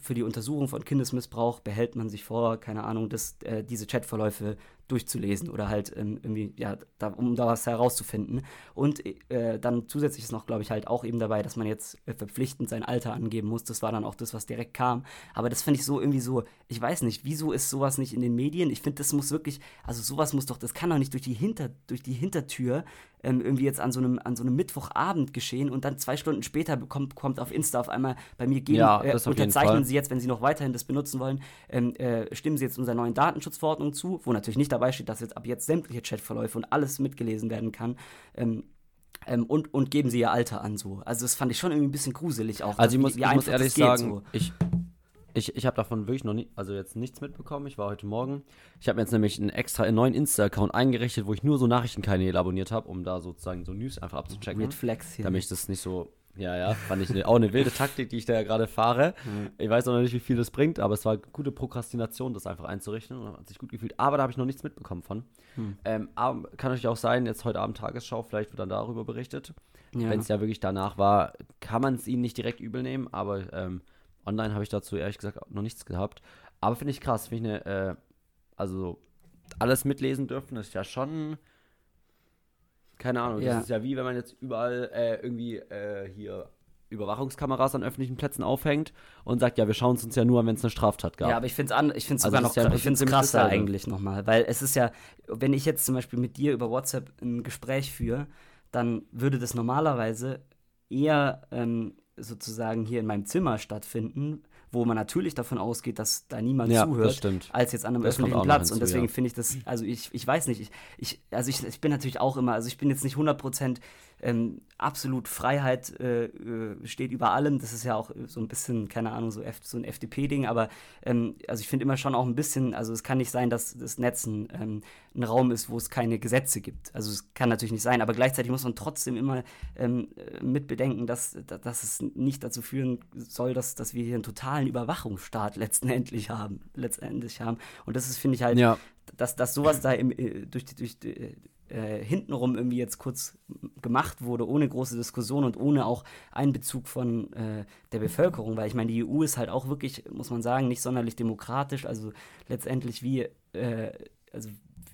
für die Untersuchung von Kindesmissbrauch behält man sich vor, keine Ahnung, das, äh, diese Chatverläufe durchzulesen oder halt ähm, irgendwie, ja, da, um da was herauszufinden. Und äh, dann zusätzlich ist noch, glaube ich, halt auch eben dabei, dass man jetzt äh, verpflichtend sein Alter angeben muss. Das war dann auch das, was direkt kam. Aber das finde ich so irgendwie so, ich weiß nicht, wieso ist sowas nicht in den Medien? Ich finde, das muss wirklich, also sowas muss doch, das kann doch nicht durch die, Hinter, durch die Hintertür ähm, irgendwie jetzt an so, einem, an so einem Mittwochabend geschehen und dann zwei Stunden später bekommt, kommt auf Insta auf einmal bei mir gegen, Ja, äh, unterzeichnen. Sie jetzt, wenn Sie noch weiterhin das benutzen wollen, ähm, äh, stimmen Sie jetzt unserer neuen Datenschutzverordnung zu, wo natürlich nicht dabei steht, dass jetzt ab jetzt sämtliche Chatverläufe und alles mitgelesen werden kann. Ähm, ähm, und, und geben sie ihr Alter an so. Also das fand ich schon irgendwie ein bisschen gruselig auch. Also ich muss, wie ich muss ehrlich sagen, so. ich, ich, ich habe davon wirklich noch nie, also jetzt nichts mitbekommen. Ich war heute Morgen. Ich habe mir jetzt nämlich einen extra einen neuen Insta-Account eingerichtet, wo ich nur so Nachrichtenkanäle abonniert habe, um da sozusagen so News einfach abzuchecken. Weird Flex hier. Damit ich das nicht so. Ja, ja, fand ich eine, auch eine wilde Taktik, die ich da ja gerade fahre. Ich weiß noch nicht, wie viel das bringt, aber es war gute Prokrastination, das einfach einzurichten und hat sich gut gefühlt. Aber da habe ich noch nichts mitbekommen von. Ähm, aber kann natürlich auch sein, jetzt heute Abend Tagesschau, vielleicht wird dann darüber berichtet. Ja. Wenn es ja wirklich danach war, kann man es ihnen nicht direkt übel nehmen, aber ähm, online habe ich dazu ehrlich gesagt noch nichts gehabt. Aber finde ich krass, finde ich eine, äh, also alles mitlesen dürfen, ist ja schon, keine Ahnung, Ja. das ist ja wie wenn man jetzt überall äh, irgendwie äh, hier Überwachungskameras an öffentlichen Plätzen aufhängt und sagt, ja, wir schauen es uns ja nur an, wenn es eine Straftat gab. Ja, aber ich finde es ich find's Also sogar noch ja ich find's krasser eigentlich nochmal. Weil es ist ja, wenn ich jetzt zum Beispiel mit dir über WhatsApp ein Gespräch führe, dann würde das normalerweise eher ähm, sozusagen hier in meinem Zimmer stattfinden, wo man natürlich davon ausgeht, dass da niemand Ja, zuhört, als jetzt an einem Das öffentlichen Platz. und hinzu, deswegen ja. finde ich das, also ich, ich weiß nicht, ich, ich, also ich, ich bin natürlich auch immer, also ich bin jetzt nicht 100% ähm, absolut Freiheit äh, äh, steht über allem. Das ist ja auch so ein bisschen, keine Ahnung, so, F so ein FDP-Ding, aber ähm, also ich finde immer schon auch ein bisschen, also es kann nicht sein, dass das Netz ein, ähm, ein, Raum ist, wo es keine Gesetze gibt. Also es kann natürlich nicht sein, aber gleichzeitig muss man trotzdem immer ähm, mitbedenken, dass, dass es nicht dazu führen soll, dass, dass wir hier einen totalen Überwachungsstaat letztendlich haben, letztendlich haben. Und das ist, finde ich halt, ja. dass, dass sowas da im, äh, durch die, durch die äh, hintenrum irgendwie jetzt kurz gemacht wurde, ohne große Diskussion und ohne auch Einbezug von äh, der Bevölkerung, weil ich meine, die EU ist halt auch wirklich, muss man sagen, nicht sonderlich demokratisch, also letztendlich wie, äh, also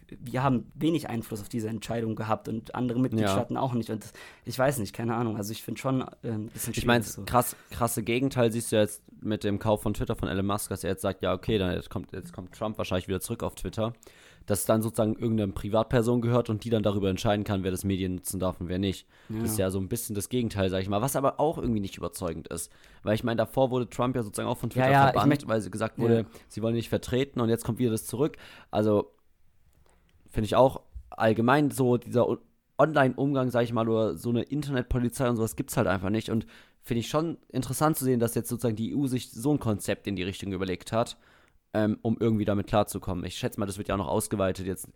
wir haben wenig Einfluss auf diese Entscheidung gehabt und andere Mitgliedstaaten ja. auch nicht. Und ich weiß nicht, keine Ahnung. Also ich finde schon äh, ein bisschen schwierig. Ich meine, so. krass, krasse Gegenteil siehst du jetzt mit dem Kauf von Twitter von Elon Musk, dass er jetzt sagt, ja, okay, dann jetzt kommt, jetzt kommt Trump wahrscheinlich wieder zurück auf Twitter dass dann sozusagen irgendeine Privatperson gehört und die dann darüber entscheiden kann, wer das Medien nutzen darf und wer nicht. Ja. Das ist ja so ein bisschen das Gegenteil, sag ich mal, was aber auch irgendwie nicht überzeugend ist. Weil ich meine, davor wurde Trump ja sozusagen auch von Twitter ja, ja, verbannt, weil sie gesagt wurde, sie wollen nicht vertreten und jetzt kommt wieder das zurück. Also finde ich auch allgemein so dieser Online-Umgang, sag ich mal, oder so eine Internetpolizei und sowas gibt es halt einfach nicht. Und finde ich schon interessant zu sehen, dass jetzt sozusagen die EU sich so ein Konzept in die Richtung überlegt hat ähm, um irgendwie damit klarzukommen. Ich schätze mal, das wird ja auch noch ausgeweitet jetzt.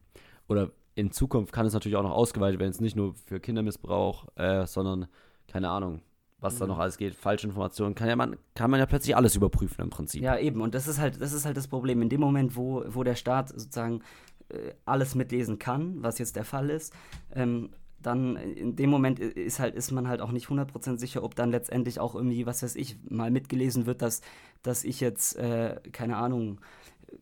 Oder in Zukunft kann es natürlich auch noch ausgeweitet werden, es nicht nur für Kindermissbrauch, äh, sondern, keine Ahnung, was mhm. da noch alles geht, falsche Informationen, kann ja man, kann man ja plötzlich alles überprüfen im Prinzip. Ja, eben. Und das ist halt, das ist halt das Problem. In dem Moment, wo, wo der Staat sozusagen äh, alles mitlesen kann, was jetzt der Fall ist, ähm, dann in dem Moment ist halt ist man halt auch nicht 100% sicher, ob dann letztendlich auch irgendwie, was weiß ich, mal mitgelesen wird, dass, dass ich jetzt, äh, keine Ahnung,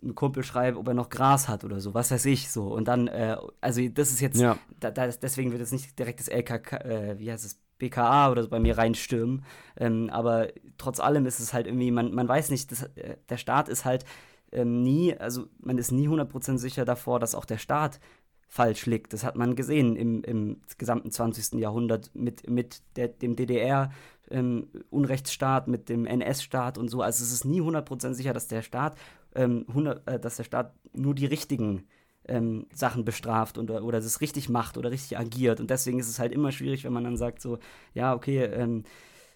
einen Kumpel schreibe, ob er noch Gras hat oder so, was weiß ich, so. Und dann, äh, also das ist jetzt, ja. da, da, deswegen wird jetzt nicht direkt das LKK, äh, wie heißt es, BKA oder so bei mir reinstürmen. Ähm, aber trotz allem ist es halt irgendwie, man, man weiß nicht, das, äh, der Staat ist halt ähm, nie, also man ist nie 100% sicher davor, dass auch der Staat falsch liegt. Das hat man gesehen im, im gesamten 20. Jahrhundert mit, mit der, dem DDR-Unrechtsstaat, ähm, mit dem NS-Staat und so. Also es ist nie 100% sicher, dass der Staat, ähm, 100, äh, dass der Staat nur die richtigen ähm, Sachen bestraft und, oder das richtig macht oder richtig agiert. Und deswegen ist es halt immer schwierig, wenn man dann sagt so, ja, okay, ähm,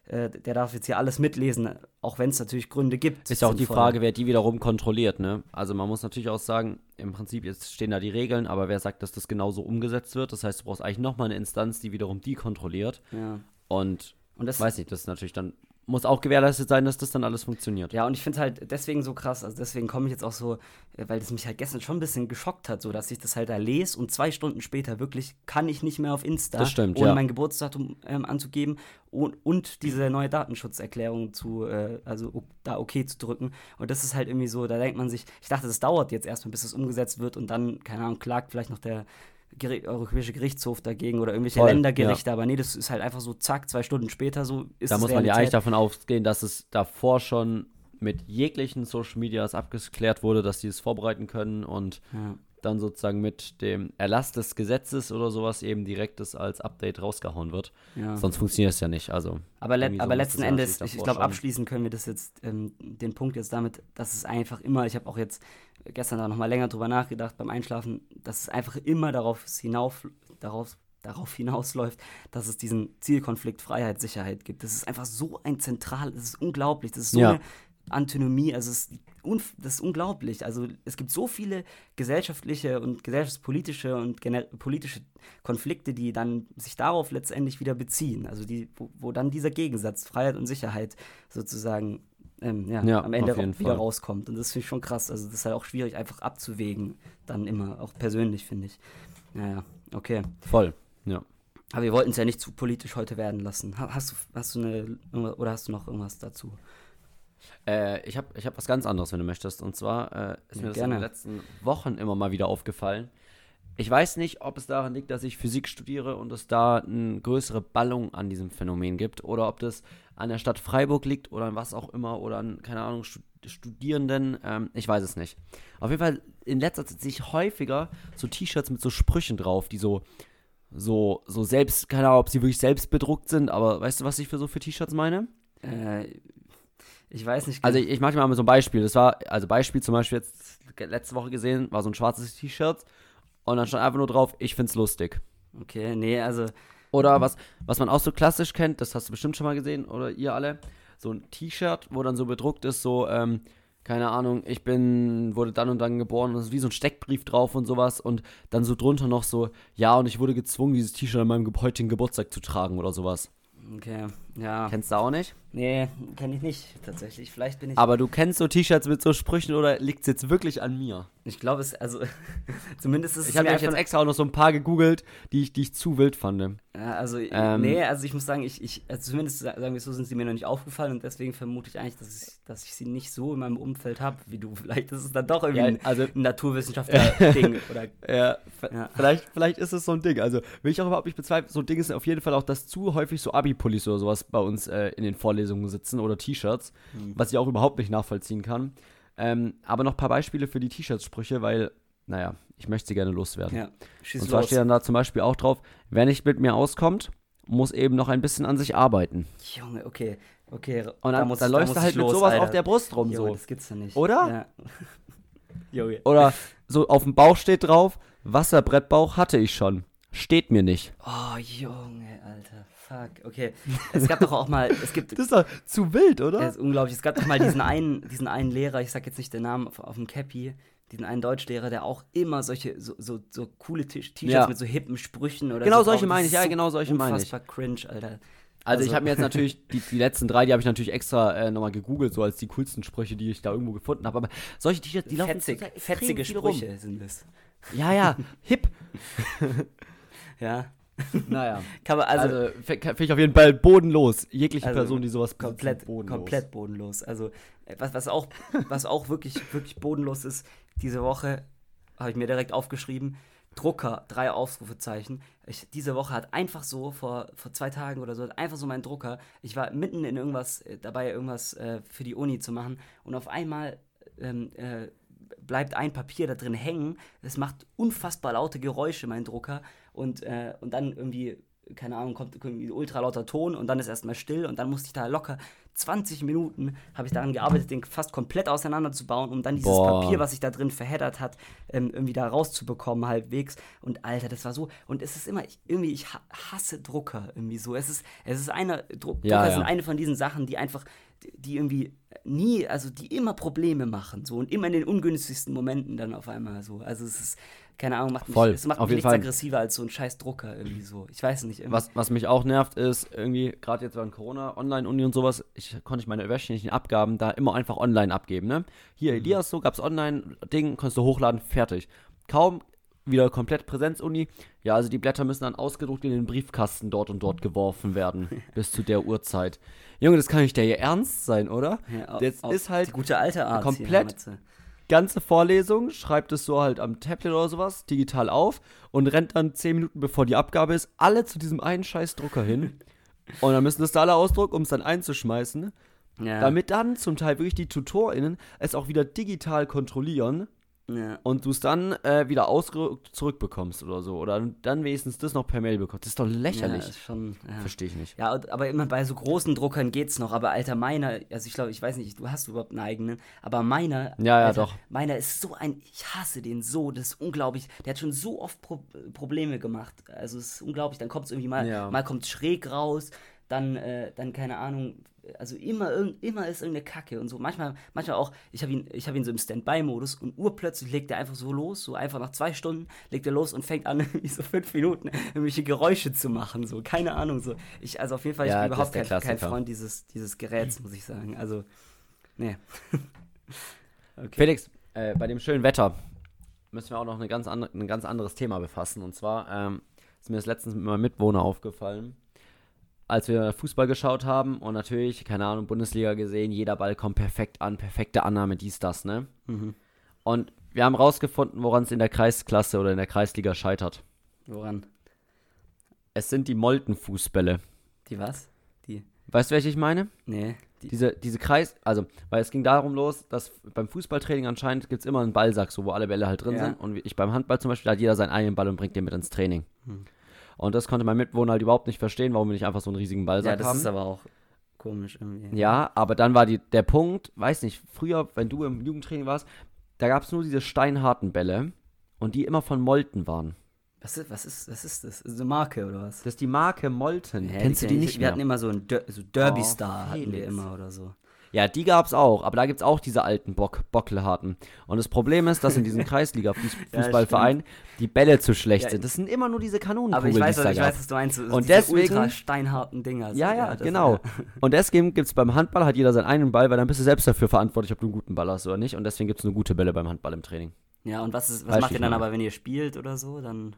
äh, der darf jetzt hier alles mitlesen, auch wenn es natürlich Gründe gibt. Ist ja auch die Frage, wer die wiederum kontrolliert, ne? Also man muss natürlich auch sagen, im Prinzip jetzt stehen da die Regeln, aber wer sagt, dass das genauso umgesetzt wird? Das heißt, du brauchst eigentlich nochmal eine Instanz, die wiederum die kontrolliert. Ja. Und, und das weiß nicht, das ist natürlich dann muss auch gewährleistet sein, dass das dann alles funktioniert. Ja, und ich finde es halt deswegen so krass, also deswegen komme ich jetzt auch so, äh, weil das mich halt gestern schon ein bisschen geschockt hat, so dass ich das halt da lese und zwei Stunden später wirklich kann ich nicht mehr auf Insta, stimmt, ohne ja. mein Geburtsdatum ähm, anzugeben und, und, diese neue Datenschutzerklärung zu, äh, also da okay zu drücken. Und das ist halt irgendwie so, da denkt man sich, ich dachte, das dauert jetzt erstmal, bis es umgesetzt wird und dann, keine Ahnung, klagt vielleicht noch der Geri Europäische Gerichtshof dagegen oder irgendwelche Voll, Ländergerichte, ja. aber nee, das ist halt einfach so, zack, zwei Stunden später so ist Da muss man ja eigentlich davon ausgehen, dass es davor schon mit jeglichen Social Medias abgeklärt wurde, dass sie es vorbereiten können und ja. Dann sozusagen mit dem Erlass des Gesetzes oder sowas eben direkt das als Update rausgehauen wird. Ja. Sonst funktioniert es ja nicht. Also aber, le aber letzten Endes, ich, ich glaube, abschließen können wir das jetzt, ähm, den Punkt jetzt damit, dass es einfach immer, ich habe auch jetzt gestern da nochmal länger drüber nachgedacht beim Einschlafen, dass es einfach immer darauf hinauf, darauf, darauf hinausläuft, dass es diesen Zielkonflikt Freiheit, Sicherheit gibt. Das ist einfach so ein zentral, das ist unglaublich, das ist so ja. eine Antinomie, also es ist, das ist unglaublich. Also es gibt so viele gesellschaftliche und gesellschaftspolitische und politische Konflikte, die dann sich darauf letztendlich wieder beziehen. Also die, wo, wo dann dieser Gegensatz Freiheit und Sicherheit sozusagen ähm, ja, ja, am Ende wieder Fall. rauskommt. Und das finde ich schon krass. Also das ist halt auch schwierig einfach abzuwägen, dann immer, auch persönlich, finde ich. Naja, okay. Voll, ja. Aber wir wollten es ja nicht zu politisch heute werden lassen. Hast du, hast du eine, oder hast du noch irgendwas dazu? Äh, ich habe ich hab was ganz anderes, wenn du möchtest. Und zwar äh, ist ja, mir das gerne. in den letzten Wochen immer mal wieder aufgefallen. Ich weiß nicht, ob es daran liegt, dass ich Physik studiere und es da eine größere Ballung an diesem Phänomen gibt oder ob das an der Stadt Freiburg liegt oder an was auch immer oder an, keine Ahnung, Studierenden. Ähm, ich weiß es nicht. Auf jeden Fall in letzter Zeit sehe ich häufiger so T-Shirts mit so Sprüchen drauf, die so, so, so selbst, keine Ahnung, ob sie wirklich selbst bedruckt sind, aber weißt du, was ich für so für T-Shirts meine? Äh, ich weiß nicht. Also ich, ich mache mal so ein Beispiel. Das war, also Beispiel zum Beispiel jetzt letzte Woche gesehen, war so ein schwarzes T-Shirt und dann stand einfach nur drauf, ich find's lustig. Okay, nee, also Oder was, was man auch so klassisch kennt, das hast du bestimmt schon mal gesehen, oder ihr alle, so ein T-Shirt, wo dann so bedruckt ist, so, ähm, keine Ahnung, ich bin, wurde dann und dann geboren, das ist wie so ein Steckbrief drauf und sowas und dann so drunter noch so, ja, und ich wurde gezwungen, dieses T-Shirt an meinem ge heutigen Geburtstag zu tragen oder sowas. Okay, ja. Kennst du auch nicht? Nee, kenne ich nicht, tatsächlich. Vielleicht bin ich. Aber du kennst so T-Shirts mit so Sprüchen oder liegt es jetzt wirklich an mir? ich glaube, es, also, zumindest ist es Ich habe mir jetzt extra auch noch so ein paar gegoogelt, die ich, die ich zu wild fand. Ja, also, Ähm, nee, also ich muss sagen, ich, ich also zumindest sa- sagen wir so, sind sie mir noch nicht aufgefallen und deswegen vermute ich eigentlich, dass ich, dass ich sie nicht so in meinem Umfeld habe wie du. Vielleicht ist es dann doch irgendwie Ja, ein, also- ein Naturwissenschaftler-Ding. Ja, Ja. Vielleicht, vielleicht ist es so ein Ding. Also, will ich auch überhaupt nicht bezweifeln. So ein Ding ist auf jeden Fall auch, dass zu häufig so Abi-Pullis oder sowas bei uns äh, in den Vorlesungen sitzen oder T-Shirts, Hm. was ich auch überhaupt nicht nachvollziehen kann. Ähm, aber noch ein paar Beispiele für die T-Shirts-Sprüche, weil, naja, ich möchte sie gerne loswerden. Ja, Und zwar los. steht dann da zum Beispiel auch drauf, wer nicht mit mir auskommt, muss eben noch ein bisschen an sich arbeiten. Junge, okay, okay. Und dann, muss dann da läufst du halt ich mit los, sowas Alter. auf der Brust rum. Junge, so. das gibt's ja nicht. Oder? Ja. Oder so auf dem Bauch steht drauf, Wasserbrettbauch hatte ich schon. Steht mir nicht. Oh, Junge, Alter. Fuck. Okay. Es gab doch auch mal, es gibt, Das ist doch zu wild, oder? das ist unglaublich, es gab doch mal diesen einen, diesen einen Lehrer, ich sag jetzt nicht den Namen auf, auf dem Cappy, diesen einen Deutschlehrer, der auch immer solche, so, so, so coole T-Shirts Ja. mit so hippen Sprüchen oder Genau so. solche meine ich, ja, genau solche meine ich. Unfassbar cringe, Alter. Also, ich Also- habe mir jetzt natürlich, die, die letzten drei, die habe ich natürlich extra äh, nochmal gegoogelt, so als die coolsten Sprüche, die ich da irgendwo gefunden habe. Aber solche T-Shirts, die laufen Fetzig, zurzeit extrem fetzige viel rum. Sprüche sind es. Ja, ja, hip. Ja. Naja. Kann man, also, Also, finde ich auf jeden Fall bodenlos. Jegliche Also, Person, die sowas komplett, bodenlos. komplett bodenlos. Also, äh, was, was, auch, was auch wirklich, wirklich bodenlos ist, diese Woche habe ich mir direkt aufgeschrieben, Drucker, drei Ausrufezeichen. Ich, diese Woche hat einfach so, vor, vor zwei Tagen oder so, hat einfach so mein Drucker, ich war mitten in irgendwas, äh, dabei irgendwas äh, für die Uni zu machen und auf einmal ähm, äh, bleibt ein Papier da drin hängen. Es macht unfassbar laute Geräusche, mein Drucker. Und, äh, und dann irgendwie, keine Ahnung, kommt irgendwie ultra lauter Ton und dann ist erstmal still und dann musste ich da locker 20 Minuten habe ich daran gearbeitet, den fast komplett auseinanderzubauen, um dann dieses Boah. Papier, was sich da drin verheddert hat, ähm, irgendwie da rauszubekommen, halbwegs. Und Alter, das war so. Und es ist immer, ich, irgendwie, ich ha- hasse Drucker irgendwie so. Es ist, es ist eine, Druck, Ja, Drucker ja. sind eine von diesen Sachen, die einfach, die- die irgendwie nie, also die immer Probleme machen, so und immer in den ungünstigsten Momenten dann auf einmal so. Also es ist, keine Ahnung, macht mich, Voll, es macht auf mich nichts Fall. aggressiver als so ein scheiß Drucker irgendwie so. Ich weiß nicht. irgendwie- Was, was mich auch nervt, ist irgendwie, gerade jetzt während Corona, Online-Uni und sowas, ich konnte ich meine wöchentlichen Abgaben da immer einfach online abgeben, ne? Hier, Elias, so gab's Online-Ding, konntest du hochladen, fertig. Kaum wieder komplett Präsenz-Uni. Ja, also die Blätter müssen dann ausgedruckt in den Briefkasten dort und dort geworfen werden, bis zu der Uhrzeit. Junge, das kann nicht der hier ernst sein, oder? Ja, au- Jetzt au- ist halt die gute alte Art. hier, komplett Matze. Ganze Vorlesung, schreibt es so halt am Tablet oder sowas, digital auf und rennt dann zehn Minuten bevor die Abgabe ist, alle zu diesem einen scheiß Drucker hin. Und dann müssen das da alle ausdrucken, um es dann einzuschmeißen. Ja, Damit dann zum Teil wirklich die TutorInnen es auch wieder digital kontrollieren ja. und du es dann äh, wieder ausgedruckt zurückbekommst oder so. Oder dann wenigstens das noch per Mail bekommst. Das ist doch lächerlich. Ja, ist schon, ja. Verstehe ich nicht. Ja, aber immer bei so großen Druckern geht's noch. Aber Alter, meiner, also ich glaube, ich weiß nicht, du hast überhaupt einen eigenen, aber meiner, Ja, ja, Alter, doch. Meiner ist so ein, ich hasse den so, das ist unglaublich. Der hat schon so oft Pro Probleme gemacht. Also es ist unglaublich. Dann kommt es irgendwie mal, Ja. mal kommt schräg raus, dann, äh, dann keine Ahnung. Also immer, immer ist irgendeine Kacke und so. Manchmal, manchmal auch, ich habe ihn, ich hab ihn so im Standby-Modus und urplötzlich legt er einfach so los, so einfach nach zwei Stunden legt er los und fängt an, so fünf Minuten irgendwelche Geräusche zu machen. So, keine Ahnung. So. Ich, also auf jeden Fall, ich Ja, bin überhaupt kein, kein. Freund dieses, dieses Geräts, muss ich sagen. Also, nee. okay. Felix, äh, bei dem schönen Wetter müssen wir auch noch eine ganz andere, ein ganz anderes Thema befassen. Und zwar ähm, ist mir das letztens mit meinem Mitwohner aufgefallen, als wir Fußball geschaut haben und natürlich, keine Ahnung, Bundesliga gesehen, jeder Ball kommt perfekt an, perfekte Annahme, dies, das, ne? Mhm. Und wir haben rausgefunden, woran es in der Kreisklasse oder in der Kreisliga scheitert. Woran? Es sind die Moltenfußbälle. Die was? Die. Weißt du, welche ich meine? Nee. Die, Diese, diese Kreis, also, weil es ging darum los, dass beim Fußballtraining anscheinend gibt es immer einen Ballsack, so wo alle Bälle halt drin Ja. sind. Und ich beim Handball zum Beispiel, da hat jeder seinen eigenen Ball und bringt den mit ins Training. Hm. Und das konnte mein Mitwohner halt überhaupt nicht verstehen, warum wir nicht einfach so einen riesigen ja, Ballsack das haben. ist aber auch komisch irgendwie. ja, aber dann war die, der Punkt, weiß nicht, früher, wenn du im Jugendtraining warst, da gab es nur diese steinharten Bälle und die immer von Molten waren. Was ist, was ist, was ist das? Ist eine Marke oder was? Das ist die Marke Molten. Hä, Kennst du die nicht Wir mehr? hatten immer so ein Der so Derby Oh, Star hatten wir immer oder so. Ja, die gab's auch, aber da gibt's auch diese alten Bock Bockelharten. Und das Problem ist, dass in diesen Kreisliga-Fußballvereinen die Bälle zu schlecht Ja, sind. Das sind immer nur diese Aber Kanonenkugeln, ich weiß, es ich gab. weiß, was du meinst. So, Und diese deswegen- ultra steinharten Dinger. so, Ja, ja, genau. Und deswegen gibt's beim Handball, hat jeder seinen eigenen Ball, weil dann bist du selbst dafür verantwortlich, ob du einen guten Ball hast oder nicht. Und deswegen gibt's nur gute Bälle beim Handball im Training. Ja, und was, ist, was macht ihr dann aber, wenn ihr spielt oder so? Dann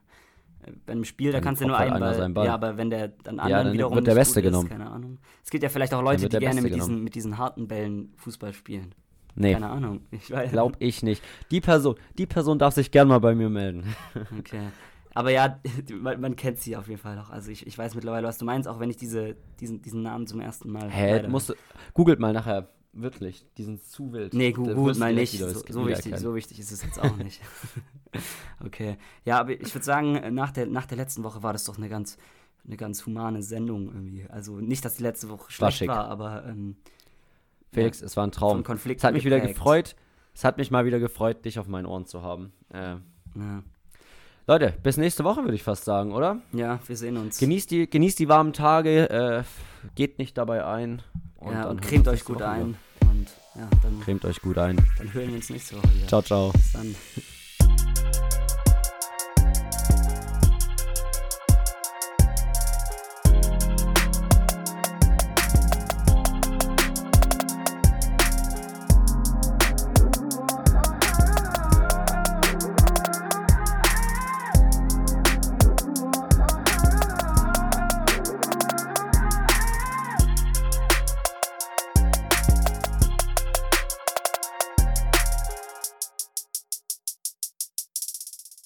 äh, beim Spiel, da kannst du nur einen Ball. seinen Ball. Ja, aber wenn der dann anderen dann wiederum wird der Beste genommen. Ist, keine Ahnung. Es gibt ja vielleicht auch Leute, die gerne mit diesen, mit diesen harten Bällen Fußball spielen. Nee, Keine Ahnung. Ich weiß. glaub ich nicht. Die Person, die Person darf sich gern mal bei mir melden. Okay. Aber ja, man, man kennt sie auf jeden Fall auch. Also ich, ich weiß mittlerweile, was du meinst, auch wenn ich diese, diesen, diesen Namen zum ersten Mal. Hä, musst du, googelt mal nachher, wirklich, die sind zu wild. Nee, gut, du mal nicht. wieder So, so, wichtig, so wichtig ist es jetzt auch nicht. okay. Ja, aber ich würde sagen, nach der, nach der letzten Woche war das doch eine ganz, eine ganz humane Sendung irgendwie. Also nicht, dass die letzte Woche schlecht schick. war, aber ähm, Felix, es war ein Traum. Es hat mich wieder geprägt. gefreut. Es hat mich mal wieder gefreut, dich auf meinen Ohren zu haben. Äh, Ja. Leute, bis nächste Woche würde ich fast sagen, oder? ja, wir sehen uns. Genießt die, genießt die warmen Tage, äh, geht nicht dabei ein. ja, und hören wir cremt euch gut Woche ein. wieder. Und ja, dann, Cremt euch gut ein. dann hören wir uns nächste Woche wieder. Ciao, ciao. Bis dann.